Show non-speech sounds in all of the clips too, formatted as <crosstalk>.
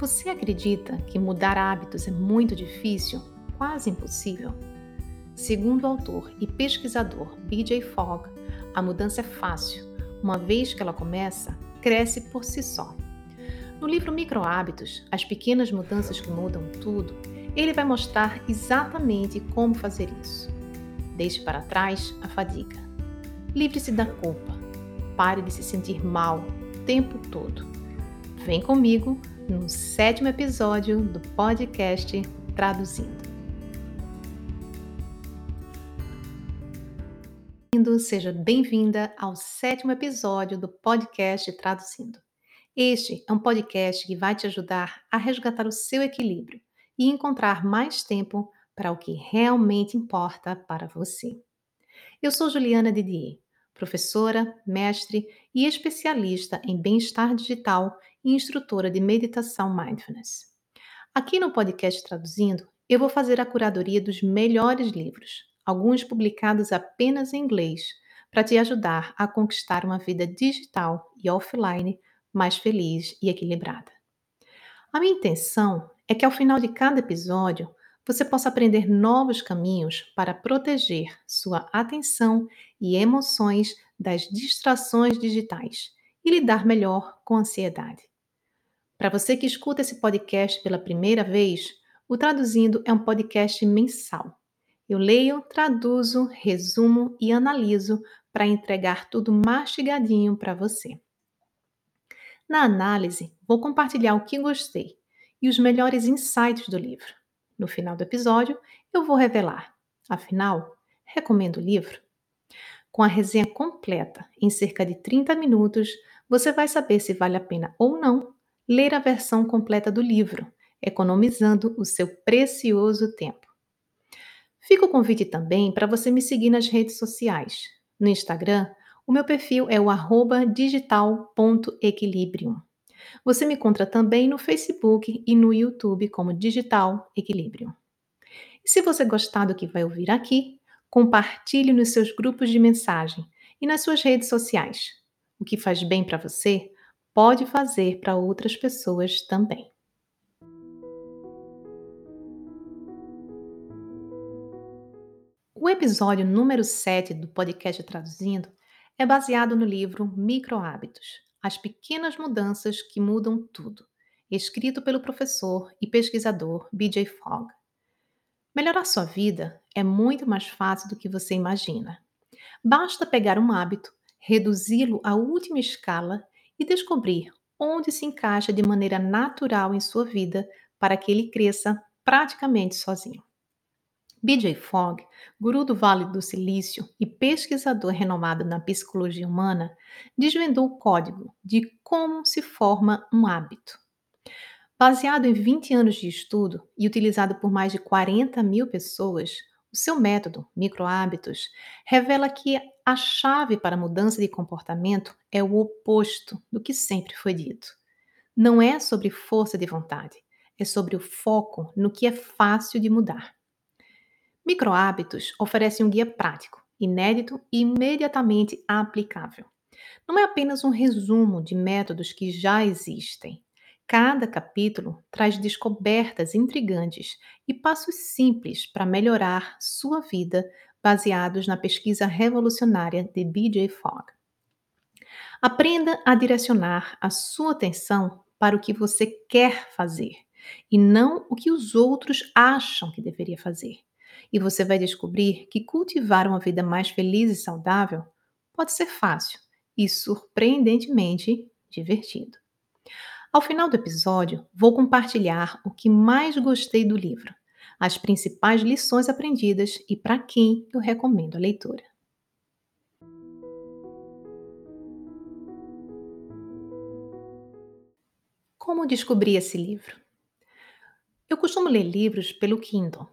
Você acredita que mudar hábitos é muito difícil, quase impossível? Segundo o autor e pesquisador BJ Fogg, a mudança é fácil. Uma vez que ela começa, cresce por si só. No livro Micro Hábitos, As Pequenas Mudanças que Mudam Tudo, ele vai mostrar exatamente como fazer isso. Deixe para trás a fadiga. Livre-se da culpa. Pare de se sentir mal o tempo todo. Vem comigo no sétimo episódio do podcast Traduzindo. Seja bem-vinda ao sétimo episódio do podcast Traduzindo. Este é um podcast que vai te ajudar a resgatar o seu equilíbrio e encontrar mais tempo para o que realmente importa para você. Eu sou Juliana Didier, professora, mestre e especialista em bem-estar digital e instrutora de meditação mindfulness. Aqui no podcast Traduzindo, eu vou fazer a curadoria dos melhores livros, alguns publicados apenas em inglês, para te ajudar a conquistar uma vida digital e offline mais feliz e equilibrada. A minha intenção é que ao final de cada episódio você possa aprender novos caminhos para proteger sua atenção e emoções das distrações digitais e lidar melhor com a ansiedade. Para você que escuta esse podcast pela primeira vez, o Traduzindo é um podcast mensal. Eu leio, traduzo, resumo e analiso para entregar tudo mastigadinho para você. Na análise, vou compartilhar o que gostei e os melhores insights do livro. No final do episódio, eu vou revelar. Afinal, recomendo o livro? Com a resenha completa, em cerca de 30 minutos, você vai saber se vale a pena ou não ler a versão completa do livro, economizando o seu precioso tempo. Fica o convite também para você me seguir nas redes sociais. No Instagram, o meu perfil é o digital.equilibrium. Você me encontra também no Facebook e no YouTube como Digital Equilibrium. E se você gostar do que vai ouvir aqui, compartilhe nos seus grupos de mensagem e nas suas redes sociais. O que faz bem para você pode fazer para outras pessoas também. O episódio número 7 do podcast Traduzindo é baseado no livro Micro Hábitos As Pequenas Mudanças que Mudam Tudo, escrito pelo professor e pesquisador BJ Fogg. Melhorar sua vida é muito mais fácil do que você imagina. Basta pegar um hábito, reduzi-lo à última escala e descobrir onde se encaixa de maneira natural em sua vida para que ele cresça praticamente sozinho. BJ Fogg, guru do Vale do Silício e pesquisador renomado na psicologia humana, desvendou o código de como se forma um hábito. Baseado em 20 anos de estudo e utilizado por mais de 40 mil pessoas, o seu método, Microhábitos, revela que a chave para a mudança de comportamento é o oposto do que sempre foi dito. Não é sobre força de vontade, é sobre o foco no que é fácil de mudar. Microhábitos oferece um guia prático, inédito e imediatamente aplicável. Não é apenas um resumo de métodos que já existem. Cada capítulo traz descobertas intrigantes e passos simples para melhorar sua vida baseados na pesquisa revolucionária de BJ Fogg. Aprenda a direcionar a sua atenção para o que você quer fazer e não o que os outros acham que deveria fazer. E você vai descobrir que cultivar uma vida mais feliz e saudável pode ser fácil e surpreendentemente divertido. Ao final do episódio, vou compartilhar o que mais gostei do livro as principais lições aprendidas e para quem eu recomendo a leitura. Como descobri esse livro? Eu costumo ler livros pelo Kindle.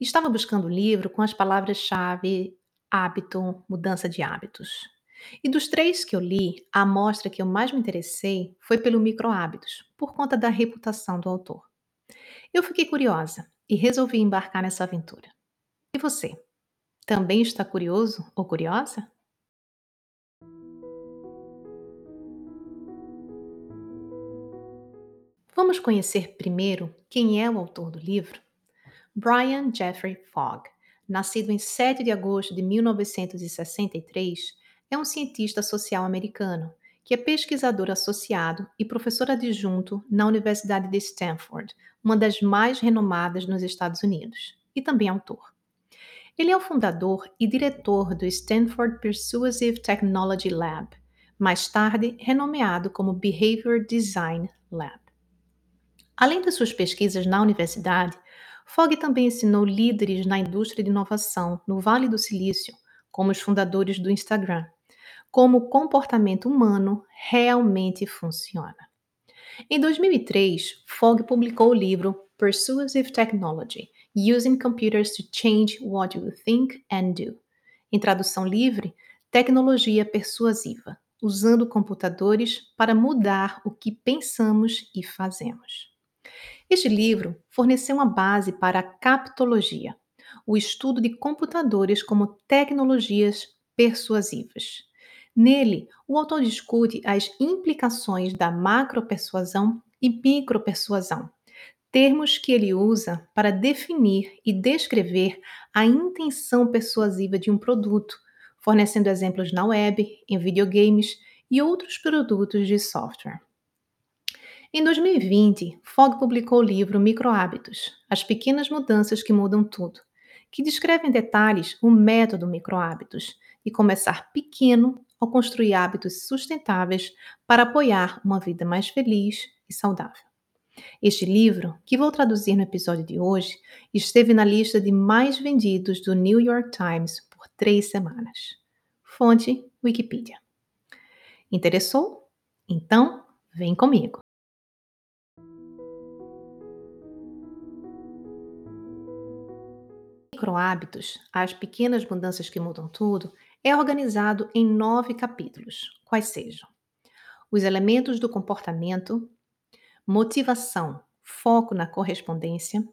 Estava buscando um livro com as palavras-chave hábito, mudança de hábitos. E dos três que eu li, a amostra que eu mais me interessei foi pelo micro hábitos, por conta da reputação do autor. Eu fiquei curiosa e resolvi embarcar nessa aventura. E você? Também está curioso ou curiosa? Vamos conhecer primeiro quem é o autor do livro? Brian Jeffrey Fogg, nascido em 7 de agosto de 1963, é um cientista social americano que é pesquisador associado e professor adjunto na Universidade de Stanford, uma das mais renomadas nos Estados Unidos, e também autor. Ele é o fundador e diretor do Stanford Persuasive Technology Lab, mais tarde renomeado como Behavior Design Lab. Além de suas pesquisas na universidade, Fogg também ensinou líderes na indústria de inovação no Vale do Silício, como os fundadores do Instagram, como o comportamento humano realmente funciona. Em 2003, Fogg publicou o livro Persuasive Technology: Using Computers to Change What You Think and Do. Em tradução livre, Tecnologia Persuasiva, usando computadores para mudar o que pensamos e fazemos. Este livro forneceu uma base para a captologia, o estudo de computadores como tecnologias persuasivas. Nele, o autor discute as implicações da macropersuasão e micropersuasão, termos que ele usa para definir e descrever a intenção persuasiva de um produto, fornecendo exemplos na web, em videogames e outros produtos de software. Em 2020, Fogg publicou o livro Microhábitos: As Pequenas Mudanças que Mudam Tudo, que descreve em detalhes o método microhábitos e começar pequeno ao construir hábitos sustentáveis para apoiar uma vida mais feliz e saudável. Este livro, que vou traduzir no episódio de hoje, esteve na lista de mais vendidos do New York Times por três semanas. Fonte Wikipedia. Interessou? Então, vem comigo! Microhábitos, as pequenas mudanças que mudam tudo, é organizado em nove capítulos, quais sejam os elementos do comportamento, motivação, foco na correspondência,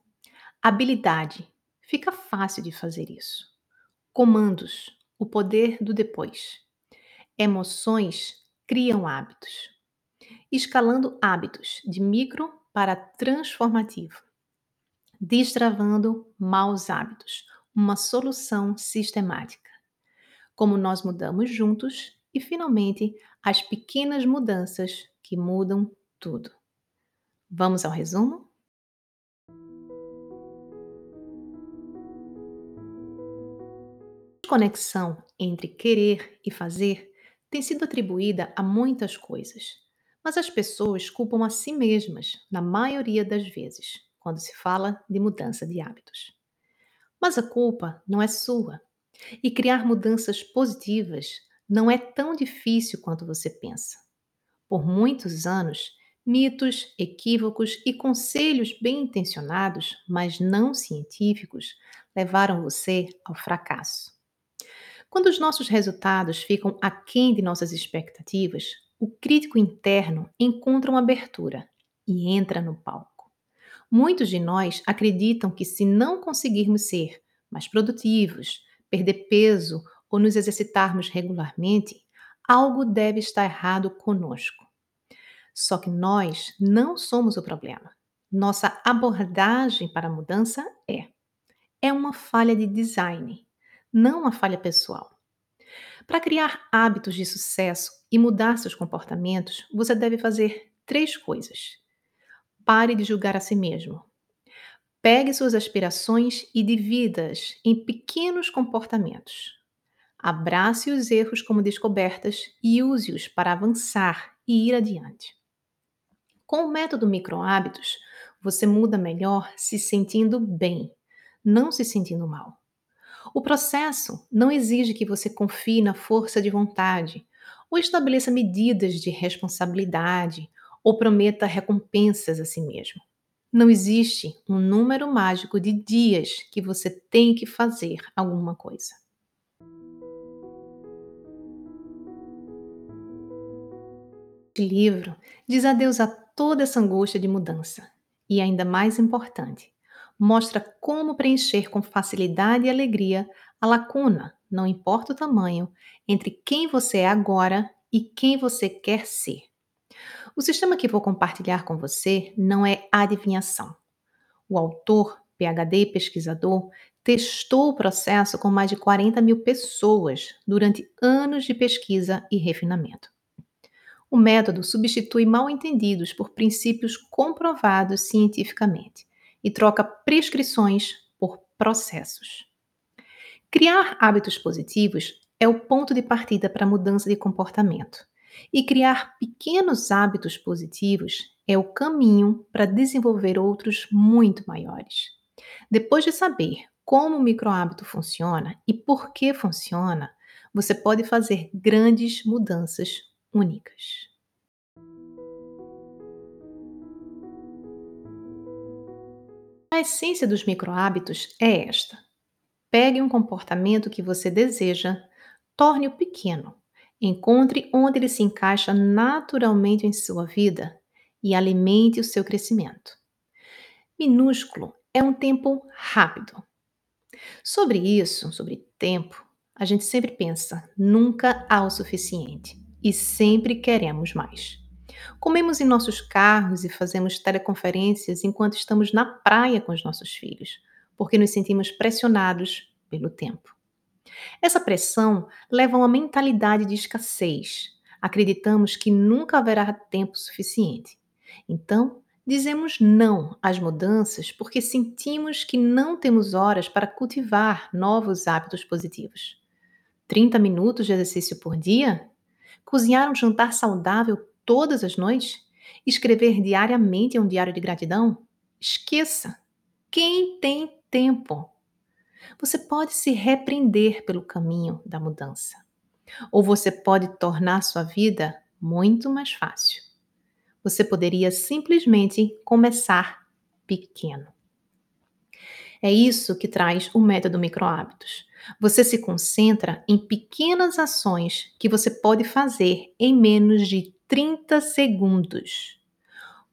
habilidade, fica fácil de fazer isso, comandos, o poder do depois, emoções criam hábitos, escalando hábitos de micro para transformativo Destravando maus hábitos, uma solução sistemática. Como nós mudamos juntos e, finalmente, as pequenas mudanças que mudam tudo. Vamos ao resumo? A conexão entre querer e fazer tem sido atribuída a muitas coisas, mas as pessoas culpam a si mesmas, na maioria das vezes quando se fala de mudança de hábitos. Mas a culpa não é sua. E criar mudanças positivas não é tão difícil quanto você pensa. Por muitos anos, mitos, equívocos e conselhos bem intencionados, mas não científicos, levaram você ao fracasso. Quando os nossos resultados ficam aquém de nossas expectativas, o crítico interno encontra uma abertura e entra no palco. Muitos de nós acreditam que, se não conseguirmos ser mais produtivos, perder peso ou nos exercitarmos regularmente, algo deve estar errado conosco. Só que nós não somos o problema. Nossa abordagem para a mudança é: é uma falha de design, não uma falha pessoal. Para criar hábitos de sucesso e mudar seus comportamentos, você deve fazer três coisas. Pare de julgar a si mesmo. Pegue suas aspirações e divida-as em pequenos comportamentos. Abrace os erros como descobertas e use-os para avançar e ir adiante. Com o método microhábitos, você muda melhor se sentindo bem, não se sentindo mal. O processo não exige que você confie na força de vontade ou estabeleça medidas de responsabilidade ou prometa recompensas a si mesmo. Não existe um número mágico de dias que você tem que fazer alguma coisa. O livro diz adeus a toda essa angústia de mudança e, ainda mais importante, mostra como preencher com facilidade e alegria a lacuna, não importa o tamanho, entre quem você é agora e quem você quer ser. O sistema que vou compartilhar com você não é adivinhação. O autor, PhD pesquisador, testou o processo com mais de 40 mil pessoas durante anos de pesquisa e refinamento. O método substitui mal-entendidos por princípios comprovados cientificamente e troca prescrições por processos. Criar hábitos positivos é o ponto de partida para a mudança de comportamento. E criar pequenos hábitos positivos é o caminho para desenvolver outros muito maiores. Depois de saber como o microhábito funciona e por que funciona, você pode fazer grandes mudanças únicas. A essência dos microhábitos é esta: pegue um comportamento que você deseja, torne-o pequeno, encontre onde ele se encaixa naturalmente em sua vida e alimente o seu crescimento. Minúsculo é um tempo rápido. Sobre isso, sobre tempo, a gente sempre pensa, nunca há o suficiente e sempre queremos mais. Comemos em nossos carros e fazemos teleconferências enquanto estamos na praia com os nossos filhos, porque nos sentimos pressionados pelo tempo. Essa pressão leva a uma mentalidade de escassez. Acreditamos que nunca haverá tempo suficiente. Então, dizemos não às mudanças porque sentimos que não temos horas para cultivar novos hábitos positivos. 30 minutos de exercício por dia? Cozinhar um jantar saudável todas as noites? Escrever diariamente um diário de gratidão? Esqueça! Quem tem tempo? Você pode se repreender pelo caminho da mudança. Ou você pode tornar sua vida muito mais fácil. Você poderia simplesmente começar pequeno. É isso que traz o método microhábitos. Você se concentra em pequenas ações que você pode fazer em menos de 30 segundos.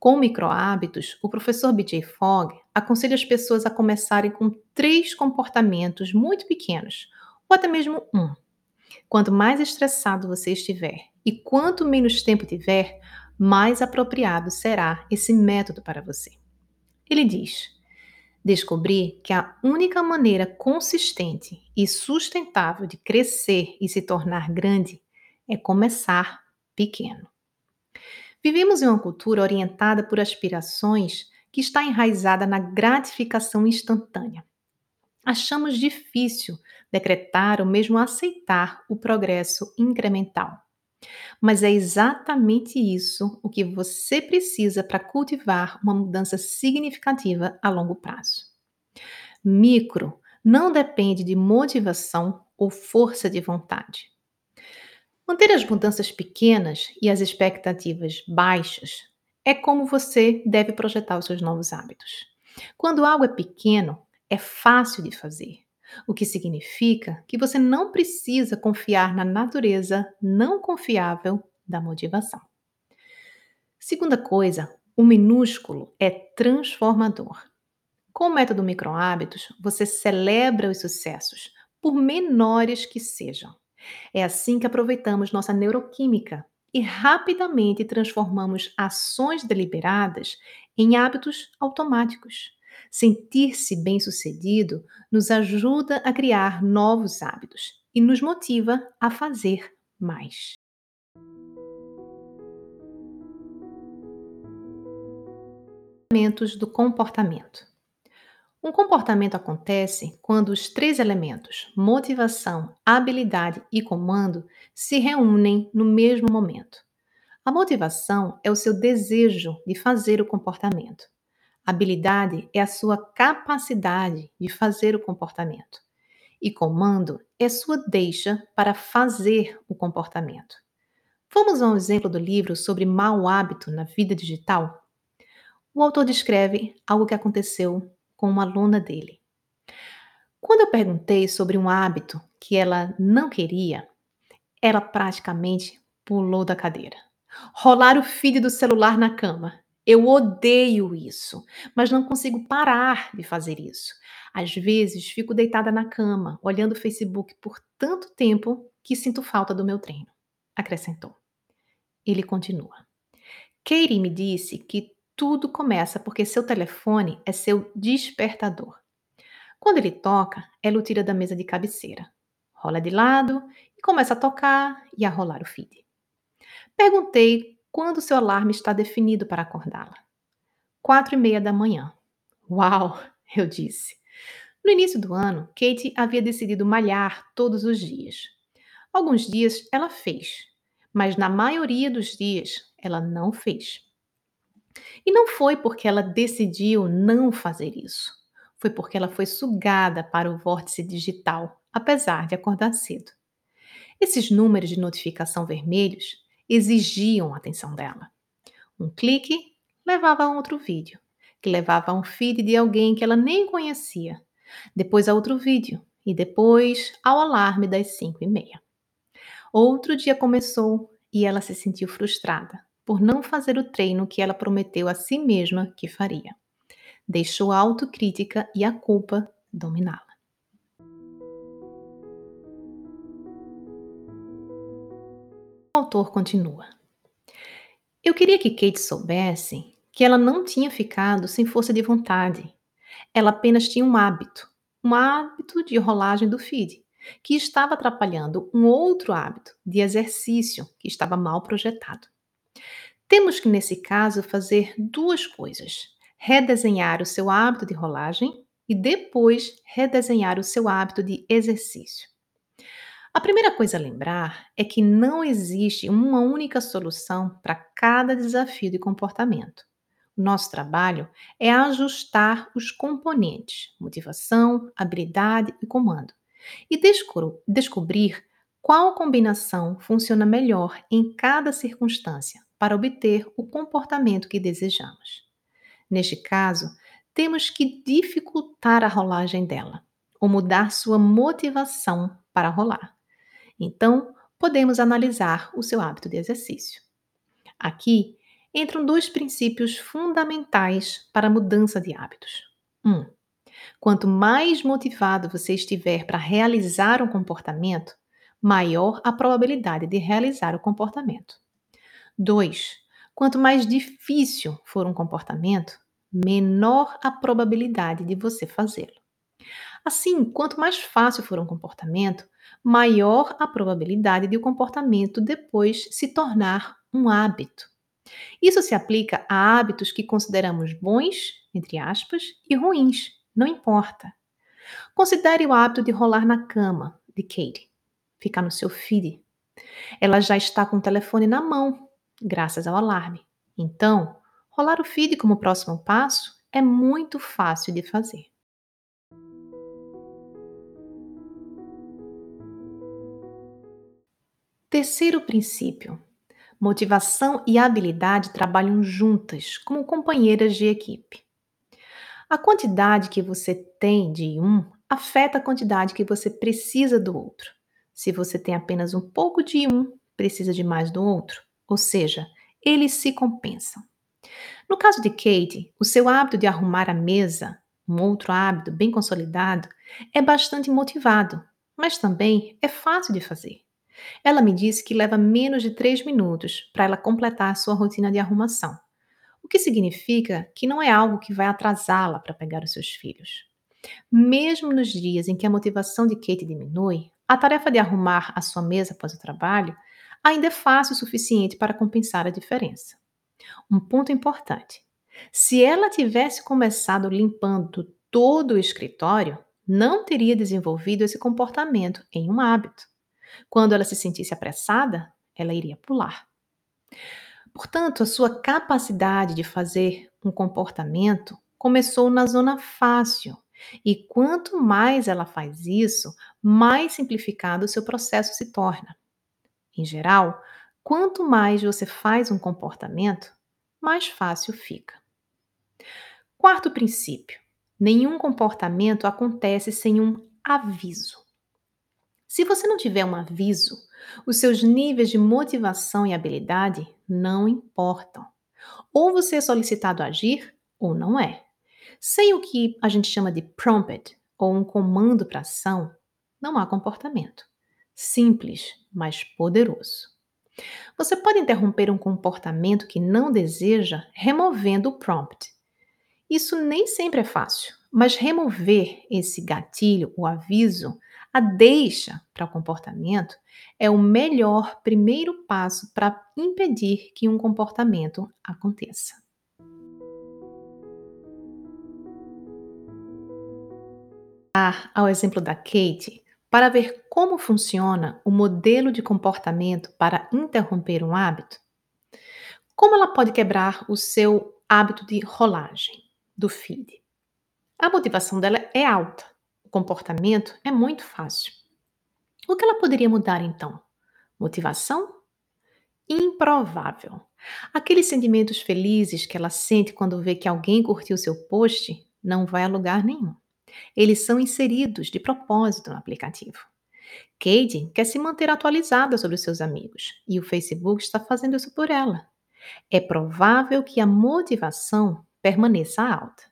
Com microhábitos, o professor BJ Fogg aconselha as pessoas a começarem com três comportamentos muito pequenos, ou até mesmo um. Quanto mais estressado você estiver e quanto menos tempo tiver, mais apropriado será esse método para você. Ele diz: descobri que a única maneira consistente e sustentável de crescer e se tornar grande é começar pequeno. Vivemos em uma cultura orientada por aspirações que está enraizada na gratificação instantânea. Achamos difícil decretar ou mesmo aceitar o progresso incremental. Mas é exatamente isso o que você precisa para cultivar uma mudança significativa a longo prazo. Micro não depende de motivação ou força de vontade. Manter as mudanças pequenas e as expectativas baixas é como você deve projetar os seus novos hábitos. Quando algo é pequeno, é fácil de fazer, o que significa que você não precisa confiar na natureza não confiável da motivação. Segunda coisa, o minúsculo é transformador. Com o método microhábitos, você celebra os sucessos, por menores que sejam. É assim que aproveitamos nossa neuroquímica e rapidamente transformamos ações deliberadas em hábitos automáticos. Sentir-se bem-sucedido nos ajuda a criar novos hábitos e nos motiva a fazer mais. Do comportamento. Um comportamento acontece quando os três elementos, motivação, habilidade e comando, se reúnem no mesmo momento. A motivação é o seu desejo de fazer o comportamento. A habilidade é a sua capacidade de fazer o comportamento. E comando é sua deixa para fazer o comportamento. Vamos a um exemplo do livro sobre mau hábito na vida digital? O autor descreve algo que aconteceu com uma aluna dele. Quando eu perguntei sobre um hábito que ela não queria, ela praticamente pulou da cadeira. Rolar o feed do celular na cama. Eu odeio isso, mas não consigo parar de fazer isso. Às vezes fico deitada na cama, olhando o Facebook por tanto tempo que sinto falta do meu treino. Acrescentou. Ele continua. Katie me disse que tudo começa porque seu telefone é seu despertador. Quando ele toca, ela o tira da mesa de cabeceira, rola de lado e começa a tocar e a rolar o feed. Perguntei quando seu alarme está definido para acordá-la. Quatro e meia da manhã. Uau, <laughs> eu disse. No início do ano, Kate havia decidido malhar todos os dias. Alguns dias ela fez, mas na maioria dos dias ela não fez. E não foi porque ela decidiu não fazer isso. Foi porque ela foi sugada para o vórtice digital, apesar de acordar cedo. Esses números de notificação vermelhos exigiam a atenção dela. Um clique levava a outro vídeo, que levava a um feed de alguém que ela nem conhecia, depois a outro vídeo e depois ao alarme das cinco e meia. Outro dia começou e ela se sentiu frustrada por não fazer o treino que ela prometeu a si mesma que faria. Deixou a autocrítica e a culpa dominá-la. O autor continua. Eu queria que Kate soubesse que ela não tinha ficado sem força de vontade. Ela apenas tinha um hábito, um hábito de rolagem do feed, que estava atrapalhando um outro hábito de exercício que estava mal projetado. Temos que, nesse caso, fazer duas coisas: redesenhar o seu hábito de rolagem e depois redesenhar o seu hábito de exercício. A primeira coisa a lembrar é que não existe uma única solução para cada desafio de comportamento. Nosso trabalho é ajustar os componentes, motivação, habilidade e comando, e desco descobrir qual combinação funciona melhor em cada circunstância para obter o comportamento que desejamos. Neste caso, temos que dificultar a rolagem dela, ou mudar sua motivação para rolar. Então, podemos analisar o seu hábito de exercício. Aqui entram dois princípios fundamentais para a mudança de hábitos. Um, quanto mais motivado você estiver para realizar um comportamento, maior a probabilidade de realizar o comportamento. 2. Quanto mais difícil for um comportamento, menor a probabilidade de você fazê-lo. Assim, quanto mais fácil for um comportamento, maior a probabilidade de o comportamento depois se tornar um hábito. Isso se aplica a hábitos que consideramos bons, entre aspas, e ruins, não importa. Considere o hábito de rolar na cama de Kate, ficar no seu feed. Ela já está com o telefone na mão, graças ao alarme. Então, rolar o feed como próximo passo é muito fácil de fazer. Terceiro princípio: motivação e habilidade trabalham juntas como companheiras de equipe. A quantidade que você tem de um afeta a quantidade que você precisa do outro. Se você tem apenas um pouco de um, precisa de mais do outro. Ou seja, eles se compensam. No caso de Kate, o seu hábito de arrumar a mesa, um outro hábito bem consolidado, é bastante motivado, mas também é fácil de fazer. Ela me disse que leva menos de três minutos para ela completar sua rotina de arrumação, o que significa que não é algo que vai atrasá-la para pegar os seus filhos. Mesmo nos dias em que a motivação de Kate diminui, a tarefa de arrumar a sua mesa após o trabalho ainda é fácil o suficiente para compensar a diferença. Um ponto importante: se ela tivesse começado limpando todo o escritório, não teria desenvolvido esse comportamento em um hábito. Quando ela se sentisse apressada, ela iria pular. Portanto, a sua capacidade de fazer um comportamento começou na zona fácil. E quanto mais ela faz isso, mais simplificado o seu processo se torna. Em geral, quanto mais você faz um comportamento, mais fácil fica. Quarto princípio: nenhum comportamento acontece sem um aviso. Se você não tiver um aviso, os seus níveis de motivação e habilidade não importam. Ou você é solicitado a agir ou não é. Sem o que a gente chama de prompt ou um comando para ação, não há comportamento. Simples, mas poderoso. Você pode interromper um comportamento que não deseja removendo o prompt. Isso nem sempre é fácil, mas remover esse gatilho, o aviso, a deixa para o comportamento é o melhor primeiro passo para impedir que um comportamento aconteça. Ao exemplo da Kate, para ver como funciona o modelo de comportamento para interromper um hábito, como ela pode quebrar o seu hábito de rolagem do feed? A motivação dela é alta, o comportamento é muito fácil. O que ela poderia mudar então? Motivação? Improvável. Aqueles sentimentos felizes que ela sente quando vê que alguém curtiu seu post não vai a lugar nenhum. Eles são inseridos de propósito no aplicativo. Kate quer se manter atualizada sobre os seus amigos e o Facebook está fazendo isso por ela. É provável que a motivação permaneça alta.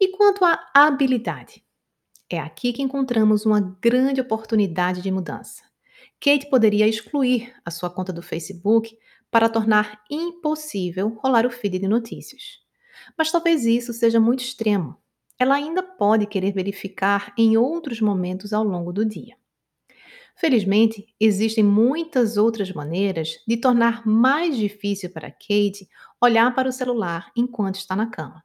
E quanto à habilidade? É aqui que encontramos uma grande oportunidade de mudança. Kate poderia excluir a sua conta do Facebook para tornar impossível rolar o feed de notícias. Mas talvez isso seja muito extremo. Ela ainda pode querer verificar em outros momentos ao longo do dia. Felizmente, existem muitas outras maneiras de tornar mais difícil para Kate olhar para o celular enquanto está na cama.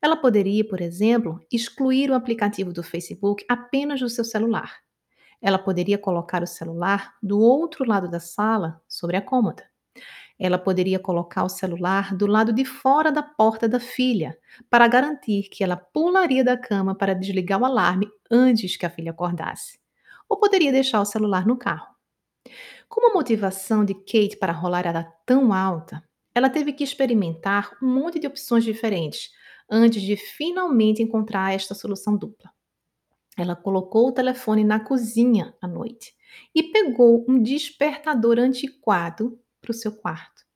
Ela poderia, por exemplo, excluir o aplicativo do Facebook apenas do seu celular. Ela poderia colocar o celular do outro lado da sala, sobre a cômoda. Ela poderia colocar o celular do lado de fora da porta da filha, para garantir que ela pularia da cama para desligar o alarme antes que a filha acordasse. Ou poderia deixar o celular no carro. Como a motivação de Kate para rolar era tão alta, ela teve que experimentar um monte de opções diferentes antes de finalmente encontrar esta solução dupla. Ela colocou o telefone na cozinha à noite e pegou um despertador antiquado para o seu quarto.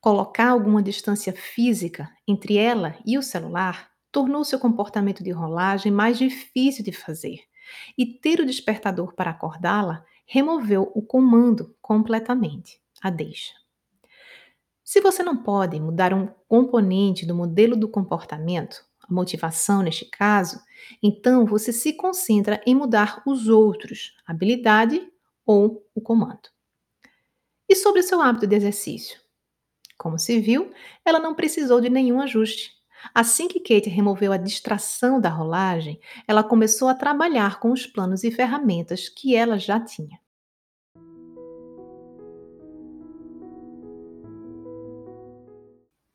Colocar alguma distância física entre ela e o celular tornou seu comportamento de rolagem mais difícil de fazer, e ter o despertador para acordá-la removeu o comando completamente, a deixa. Se você não pode mudar um componente do modelo do comportamento, a motivação neste caso, então você se concentra em mudar os outros, habilidade ou o comando. E sobre o seu hábito de exercício? Como se viu, ela não precisou de nenhum ajuste. Assim que Kate removeu a distração da rolagem, ela começou a trabalhar com os planos e ferramentas que ela já tinha.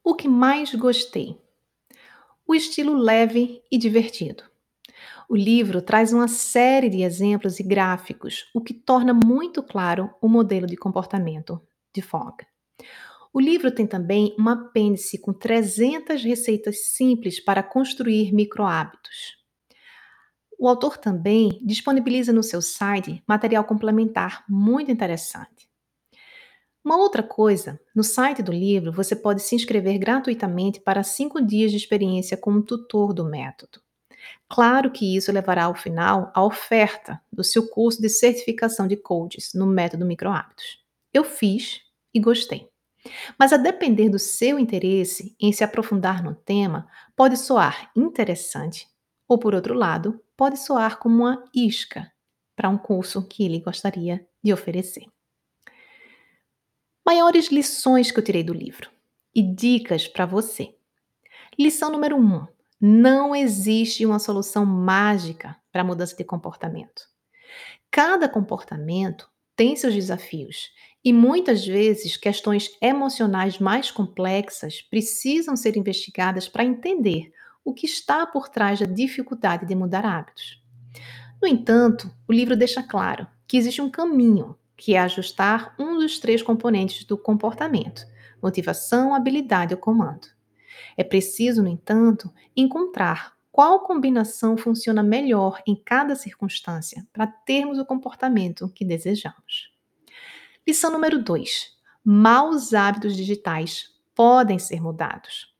O que mais gostei? O estilo leve e divertido. O livro traz uma série de exemplos e gráficos, o que torna muito claro o modelo de comportamento de Fogg. O livro tem também um apêndice com 300 receitas simples para construir microhábitos. O autor também disponibiliza no seu site material complementar muito interessante. Uma outra coisa, no site do livro você pode se inscrever gratuitamente para cinco dias de experiência com um tutor do método. Claro que isso levará ao final a oferta do seu curso de certificação de coaches no método microhábitos. Eu fiz e gostei. Mas a depender do seu interesse em se aprofundar no tema, pode soar interessante, ou por outro lado, pode soar como uma isca para um curso que ele gostaria de oferecer. Maiores lições que eu tirei do livro e dicas para você. Lição número 1: um, não existe uma solução mágica para a mudança de comportamento. Cada comportamento tem seus desafios e muitas vezes questões emocionais mais complexas precisam ser investigadas para entender o que está por trás da dificuldade de mudar hábitos. No entanto, o livro deixa claro que existe um caminho, que é ajustar um dos três componentes do comportamento: motivação, habilidade ou comando. É preciso, no entanto, encontrar qual combinação funciona melhor em cada circunstância para termos o comportamento que desejamos. Lição número 2: maus hábitos digitais podem ser mudados.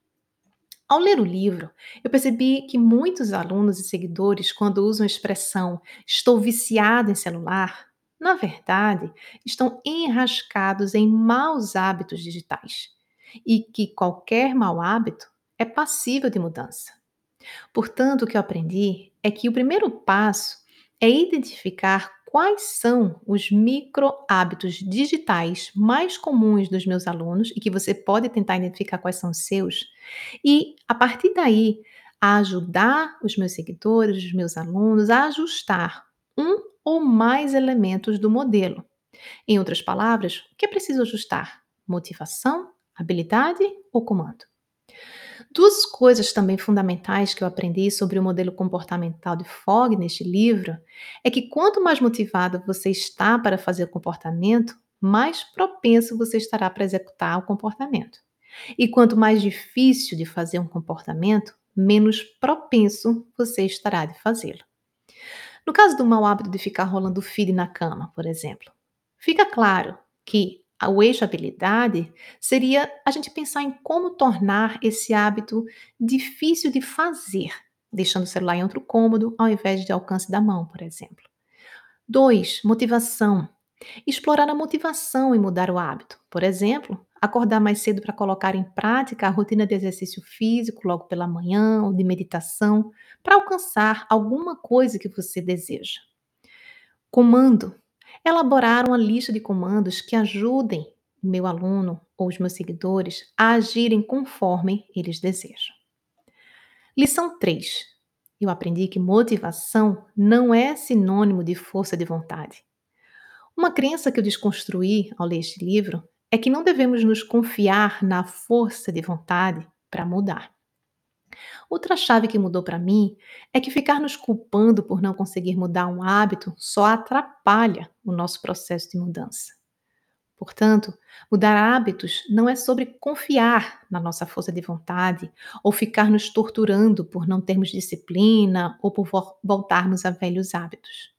Ao ler o livro, eu percebi que muitos alunos e seguidores, quando usam a expressão estou viciado em celular, na verdade, estão enrascados em maus hábitos digitais e que qualquer mau hábito é passível de mudança. Portanto, o que eu aprendi é que o primeiro passo é identificar quais são os micro hábitos digitais mais comuns dos meus alunos e que você pode tentar identificar quais são os seus e a partir daí ajudar os meus seguidores, os meus alunos a ajustar um ou mais elementos do modelo. Em outras palavras, o que é preciso ajustar? Motivação, habilidade ou comando? Duas coisas também fundamentais que eu aprendi sobre o modelo comportamental de Fogg neste livro é que quanto mais motivado você está para fazer o comportamento, mais propenso você estará para executar o comportamento. E quanto mais difícil de fazer um comportamento, menos propenso você estará de fazê-lo. No caso do mau hábito de ficar rolando feed na cama, por exemplo, fica claro que o eixo habilidade seria a gente pensar em como tornar esse hábito difícil de fazer, deixando o celular em outro cômodo ao invés de alcance da mão, por exemplo. 2. Motivação. Explorar a motivação em mudar o hábito. Por exemplo, acordar mais cedo para colocar em prática a rotina de exercício físico logo pela manhã ou de meditação para alcançar alguma coisa que você deseja. Comando elaborar uma lista de comandos que ajudem o meu aluno ou os meus seguidores a agirem conforme eles desejam. Lição 3. Eu aprendi que motivação não é sinônimo de força de vontade. Uma crença que eu desconstruí ao ler este livro é que não devemos nos confiar na força de vontade para mudar. Outra chave que mudou para mim é que ficar nos culpando por não conseguir mudar um hábito só atrapalha o nosso processo de mudança. Portanto, mudar hábitos não é sobre confiar na nossa força de vontade ou ficar nos torturando por não termos disciplina ou por voltarmos a velhos hábitos.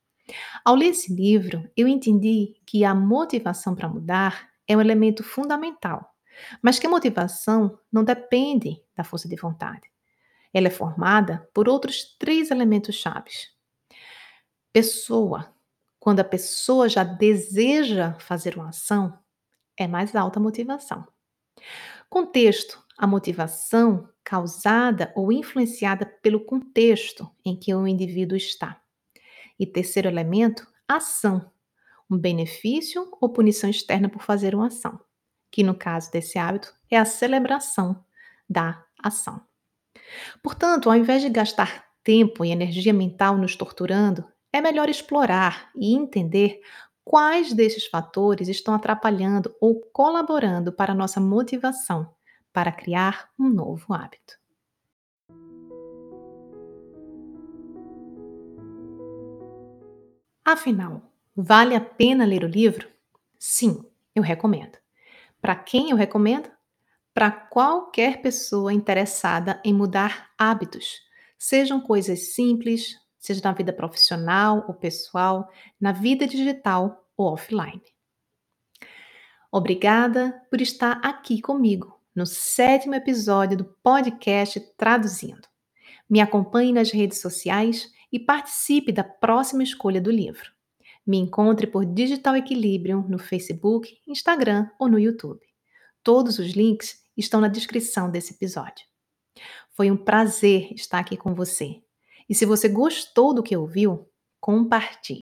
Ao ler esse livro, eu entendi que a motivação para mudar é um elemento fundamental, mas que a motivação não depende da força de vontade. Ela é formada por outros três elementos chaves. Pessoa. Quando a pessoa já deseja fazer uma ação, é mais alta a motivação. Contexto. A motivação causada ou influenciada pelo contexto em que o indivíduo está. E terceiro elemento, ação. Um benefício ou punição externa por fazer uma ação, que no caso desse hábito é a celebração da ação. Portanto, ao invés de gastar tempo e energia mental nos torturando, é melhor explorar e entender quais desses fatores estão atrapalhando ou colaborando para nossa motivação para criar um novo hábito. Afinal, vale a pena ler o livro? Sim, eu recomendo. Para quem eu recomendo? Para qualquer pessoa interessada em mudar hábitos, sejam coisas simples, seja na vida profissional ou pessoal, na vida digital ou offline. Obrigada por estar aqui comigo no sétimo episódio do podcast Traduzindo. Me acompanhe nas redes sociais e participe da próxima escolha do livro. Me encontre por Digital Equilibrium no Facebook, Instagram ou no YouTube. Todos os links estão na descrição desse episódio. Foi um prazer estar aqui com você. E se você gostou do que ouviu, compartilhe.